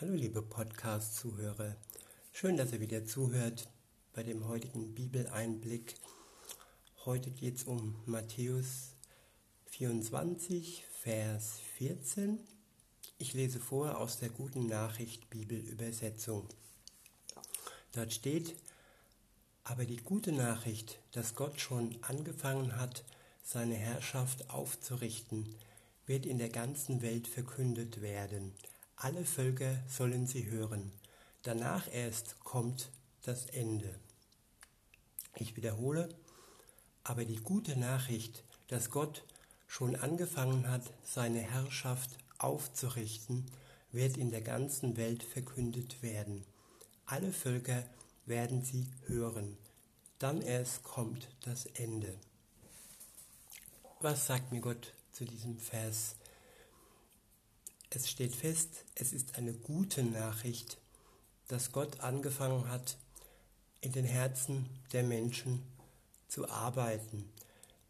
Hallo liebe Podcast-Zuhörer, schön, dass ihr wieder zuhört bei dem heutigen Bibeleinblick. Heute geht es um Matthäus 24, Vers 14. Ich lese vor aus der guten Nachricht Bibelübersetzung. Dort steht, aber die gute Nachricht, dass Gott schon angefangen hat, seine Herrschaft aufzurichten, wird in der ganzen Welt verkündet werden – alle Völker sollen sie hören. Danach erst kommt das Ende. Ich wiederhole, aber die gute Nachricht, dass Gott schon angefangen hat, seine Herrschaft aufzurichten, wird in der ganzen Welt verkündet werden. Alle Völker werden sie hören. Dann erst kommt das Ende. Was sagt mir Gott zu diesem Vers es steht fest, es ist eine gute Nachricht, dass Gott angefangen hat, in den Herzen der Menschen zu arbeiten,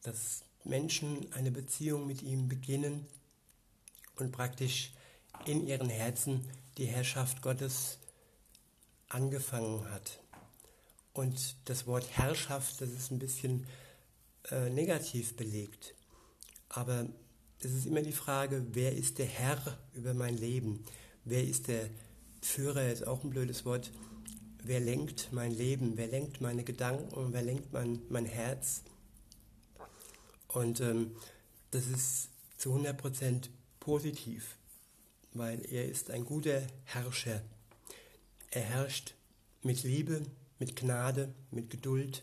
dass Menschen eine Beziehung mit ihm beginnen und praktisch in ihren Herzen die Herrschaft Gottes angefangen hat. Und das Wort Herrschaft, das ist ein bisschen äh, negativ belegt. Aber es ist immer die Frage, wer ist der Herr über mein Leben? Wer ist der Führer, ist auch ein blödes Wort. Wer lenkt mein Leben? Wer lenkt meine Gedanken? Wer lenkt mein, mein Herz? Und ähm, das ist zu 100% positiv, weil er ist ein guter Herrscher. Er herrscht mit Liebe, mit Gnade, mit Geduld,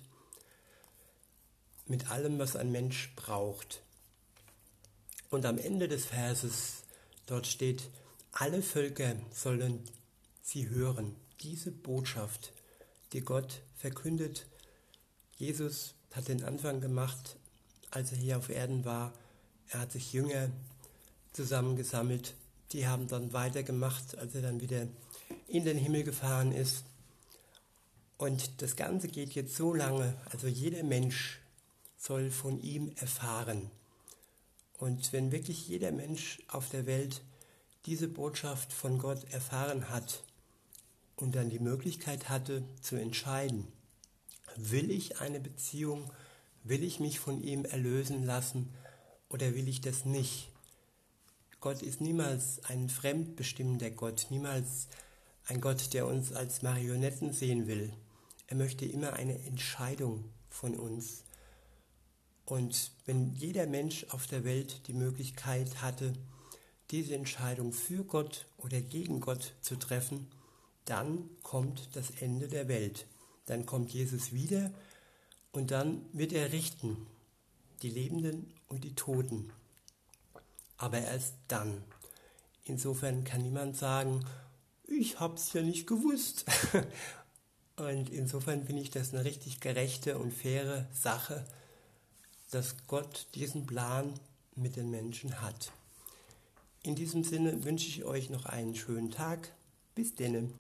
mit allem, was ein Mensch braucht. Und am Ende des Verses, dort steht, alle Völker sollen sie hören. Diese Botschaft, die Gott verkündet. Jesus hat den Anfang gemacht, als er hier auf Erden war. Er hat sich Jünger zusammengesammelt. Die haben dann weitergemacht, als er dann wieder in den Himmel gefahren ist. Und das Ganze geht jetzt so lange, also jeder Mensch soll von ihm erfahren. Und wenn wirklich jeder Mensch auf der Welt diese Botschaft von Gott erfahren hat und dann die Möglichkeit hatte zu entscheiden, will ich eine Beziehung, will ich mich von ihm erlösen lassen oder will ich das nicht? Gott ist niemals ein fremdbestimmender Gott, niemals ein Gott, der uns als Marionetten sehen will. Er möchte immer eine Entscheidung von uns. Und wenn jeder Mensch auf der Welt die Möglichkeit hatte, diese Entscheidung für Gott oder gegen Gott zu treffen, dann kommt das Ende der Welt. Dann kommt Jesus wieder und dann wird er richten, die Lebenden und die Toten. Aber erst dann. Insofern kann niemand sagen, ich hab's ja nicht gewusst. und insofern finde ich das eine richtig gerechte und faire Sache, dass Gott diesen Plan mit den Menschen hat. In diesem Sinne wünsche ich euch noch einen schönen Tag. Bis denne.